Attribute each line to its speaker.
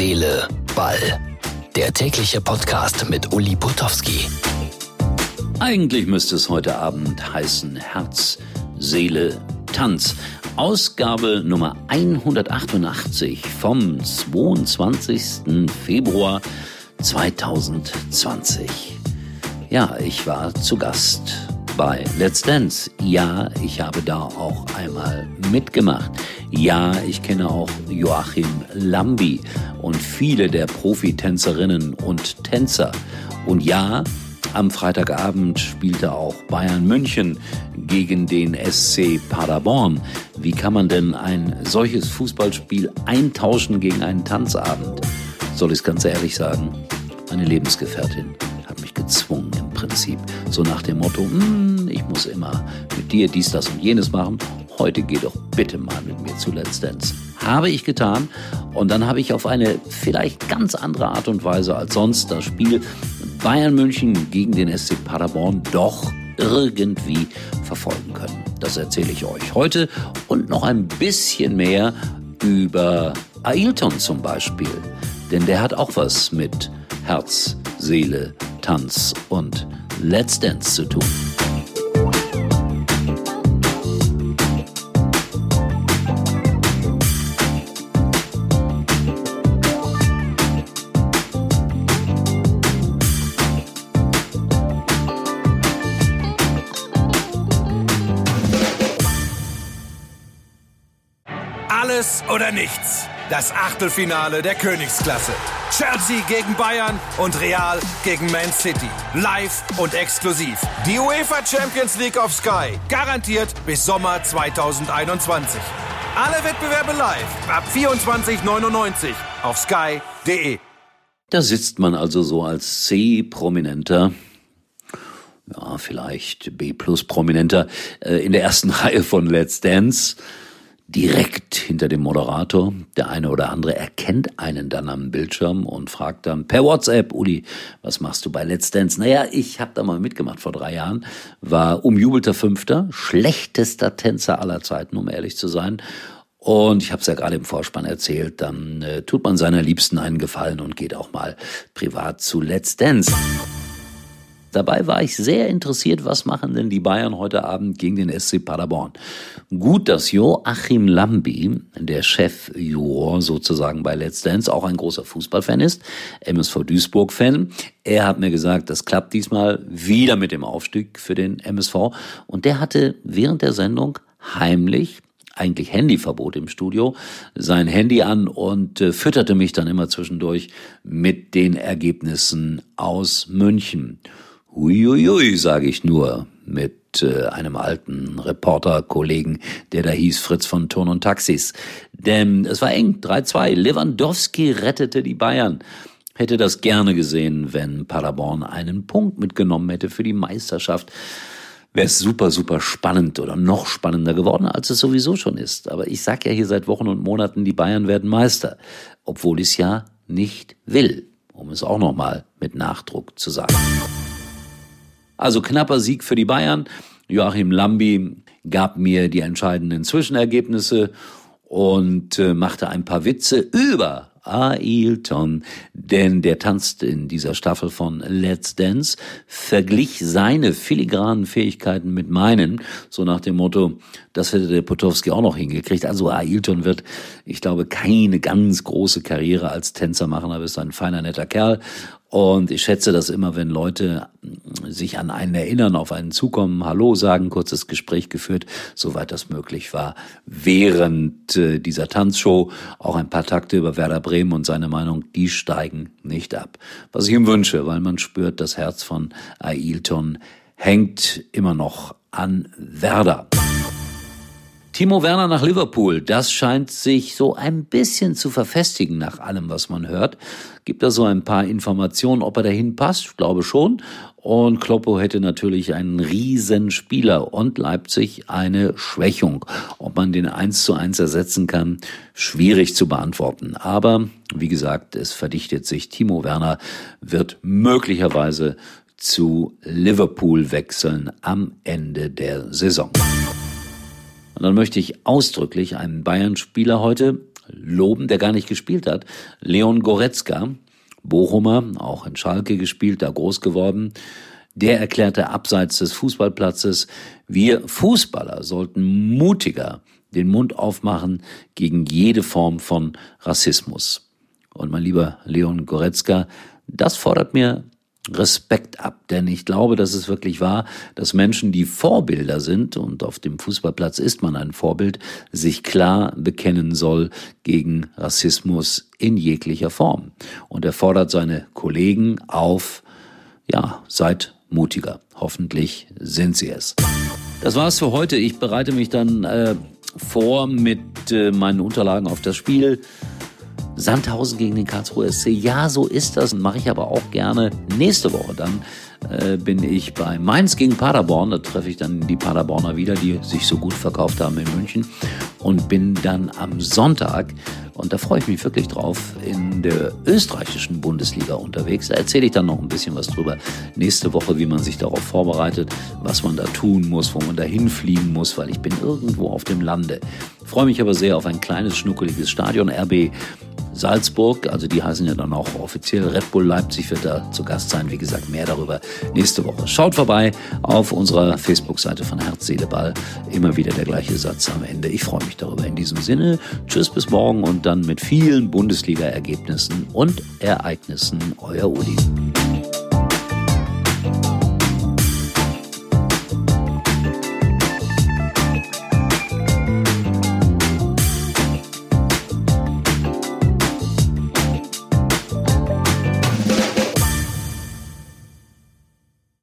Speaker 1: Seele, Ball. Der tägliche Podcast mit Uli Potowski.
Speaker 2: Eigentlich müsste es heute Abend heißen Herz, Seele, Tanz. Ausgabe Nummer 188 vom 22. Februar 2020. Ja, ich war zu Gast bei Let's Dance. Ja, ich habe da auch einmal mitgemacht. Ja, ich kenne auch Joachim Lambi und viele der Profitänzerinnen und Tänzer. Und ja, am Freitagabend spielte auch Bayern München gegen den SC Paderborn. Wie kann man denn ein solches Fußballspiel eintauschen gegen einen Tanzabend? Soll ich es ganz ehrlich sagen? Meine Lebensgefährtin hat mich gezwungen Prinzip. So nach dem Motto, hm, ich muss immer mit dir dies, das und jenes machen. Heute geh doch bitte mal mit mir zu Let's Dance. Habe ich getan und dann habe ich auf eine vielleicht ganz andere Art und Weise als sonst das Spiel Bayern München gegen den SC Paderborn doch irgendwie verfolgen können. Das erzähle ich euch heute und noch ein bisschen mehr über Ailton zum Beispiel. Denn der hat auch was mit Herz, Seele, Tanz und Let's Dance zu tun.
Speaker 3: Alles oder nichts. Das Achtelfinale der Königsklasse. Chelsea gegen Bayern und Real gegen Man City. Live und exklusiv. Die UEFA Champions League auf Sky. Garantiert bis Sommer 2021. Alle Wettbewerbe live ab 24,99 auf sky.de.
Speaker 2: Da sitzt man also so als C-Prominenter ja, vielleicht B-Plus-Prominenter äh, in der ersten Reihe von Let's Dance direkt hinter dem Moderator. Der eine oder andere erkennt einen dann am Bildschirm und fragt dann per WhatsApp, Uli, was machst du bei Let's Dance? Naja, ich habe da mal mitgemacht vor drei Jahren, war umjubelter Fünfter, schlechtester Tänzer aller Zeiten, um ehrlich zu sein. Und ich habe es ja gerade im Vorspann erzählt, dann äh, tut man seiner Liebsten einen Gefallen und geht auch mal privat zu Let's Dance. Dabei war ich sehr interessiert, was machen denn die Bayern heute Abend gegen den SC Paderborn. Gut, dass Joachim Lambi, der Chef-Juror sozusagen bei Let's Dance, auch ein großer Fußballfan ist, MSV Duisburg-Fan. Er hat mir gesagt, das klappt diesmal wieder mit dem Aufstieg für den MSV. Und der hatte während der Sendung heimlich eigentlich Handyverbot im Studio, sein Handy an und äh, fütterte mich dann immer zwischendurch mit den Ergebnissen aus München. Huiuiui, sage ich nur, mit äh, einem alten Reporter-Kollegen, der da hieß Fritz von Turn und Taxis. Denn es war eng, 3-2. Lewandowski rettete die Bayern. Hätte das gerne gesehen, wenn Paderborn einen Punkt mitgenommen hätte für die Meisterschaft. Wäre es super, super spannend oder noch spannender geworden, als es sowieso schon ist. Aber ich sag ja hier seit Wochen und Monaten, die Bayern werden Meister. Obwohl ich es ja nicht will, um es auch nochmal mit Nachdruck zu sagen. Also knapper Sieg für die Bayern. Joachim Lambi gab mir die entscheidenden Zwischenergebnisse und äh, machte ein paar Witze über Ailton, denn der tanzt in dieser Staffel von Let's Dance, verglich seine filigranen Fähigkeiten mit meinen, so nach dem Motto, das hätte der Potowski auch noch hingekriegt. Also Ailton wird, ich glaube, keine ganz große Karriere als Tänzer machen, aber ist ein feiner, netter Kerl und ich schätze das immer, wenn Leute sich an einen erinnern, auf einen zukommen, Hallo sagen, kurzes Gespräch geführt, soweit das möglich war, während äh, dieser Tanzshow. Auch ein paar Takte über Werder Bremen und seine Meinung, die steigen nicht ab. Was ich ihm wünsche, weil man spürt, das Herz von Ailton hängt immer noch an Werder. Timo Werner nach Liverpool, das scheint sich so ein bisschen zu verfestigen nach allem, was man hört. Gibt da so ein paar Informationen, ob er dahin passt? Ich glaube schon. Und Kloppo hätte natürlich einen riesen Spieler und Leipzig eine Schwächung. Ob man den eins zu eins ersetzen kann, schwierig zu beantworten. Aber wie gesagt, es verdichtet sich. Timo Werner wird möglicherweise zu Liverpool wechseln am Ende der Saison. Und dann möchte ich ausdrücklich einen Bayern-Spieler heute loben, der gar nicht gespielt hat. Leon Goretzka, Bochumer, auch in Schalke gespielt, da groß geworden. Der erklärte abseits des Fußballplatzes, wir Fußballer sollten mutiger den Mund aufmachen gegen jede Form von Rassismus. Und mein lieber Leon Goretzka, das fordert mir Respekt ab, denn ich glaube, dass es wirklich wahr, dass Menschen, die Vorbilder sind, und auf dem Fußballplatz ist man ein Vorbild, sich klar bekennen soll gegen Rassismus in jeglicher Form. Und er fordert seine Kollegen auf, ja, seid mutiger. Hoffentlich sind sie es. Das war's für heute. Ich bereite mich dann äh, vor mit äh, meinen Unterlagen auf das Spiel. Sandhausen gegen den Karlsruher SC. Ja, so ist das. Mache ich aber auch gerne nächste Woche. Dann äh, bin ich bei Mainz gegen Paderborn. Da treffe ich dann die Paderborner wieder, die sich so gut verkauft haben in München. Und bin dann am Sonntag, und da freue ich mich wirklich drauf, in der österreichischen Bundesliga unterwegs. Da erzähle ich dann noch ein bisschen was drüber. Nächste Woche, wie man sich darauf vorbereitet, was man da tun muss, wo man da hinfliegen muss, weil ich bin irgendwo auf dem Lande. Freue mich aber sehr auf ein kleines, schnuckeliges Stadion. RB Salzburg, also die heißen ja dann auch offiziell Red Bull Leipzig wird da zu Gast sein. Wie gesagt, mehr darüber nächste Woche. Schaut vorbei auf unserer Facebook-Seite von Herz, Seele, Ball. Immer wieder der gleiche Satz am Ende. Ich freue mich darüber. In diesem Sinne, tschüss bis morgen und dann mit vielen Bundesliga-Ergebnissen und Ereignissen. Euer Uli.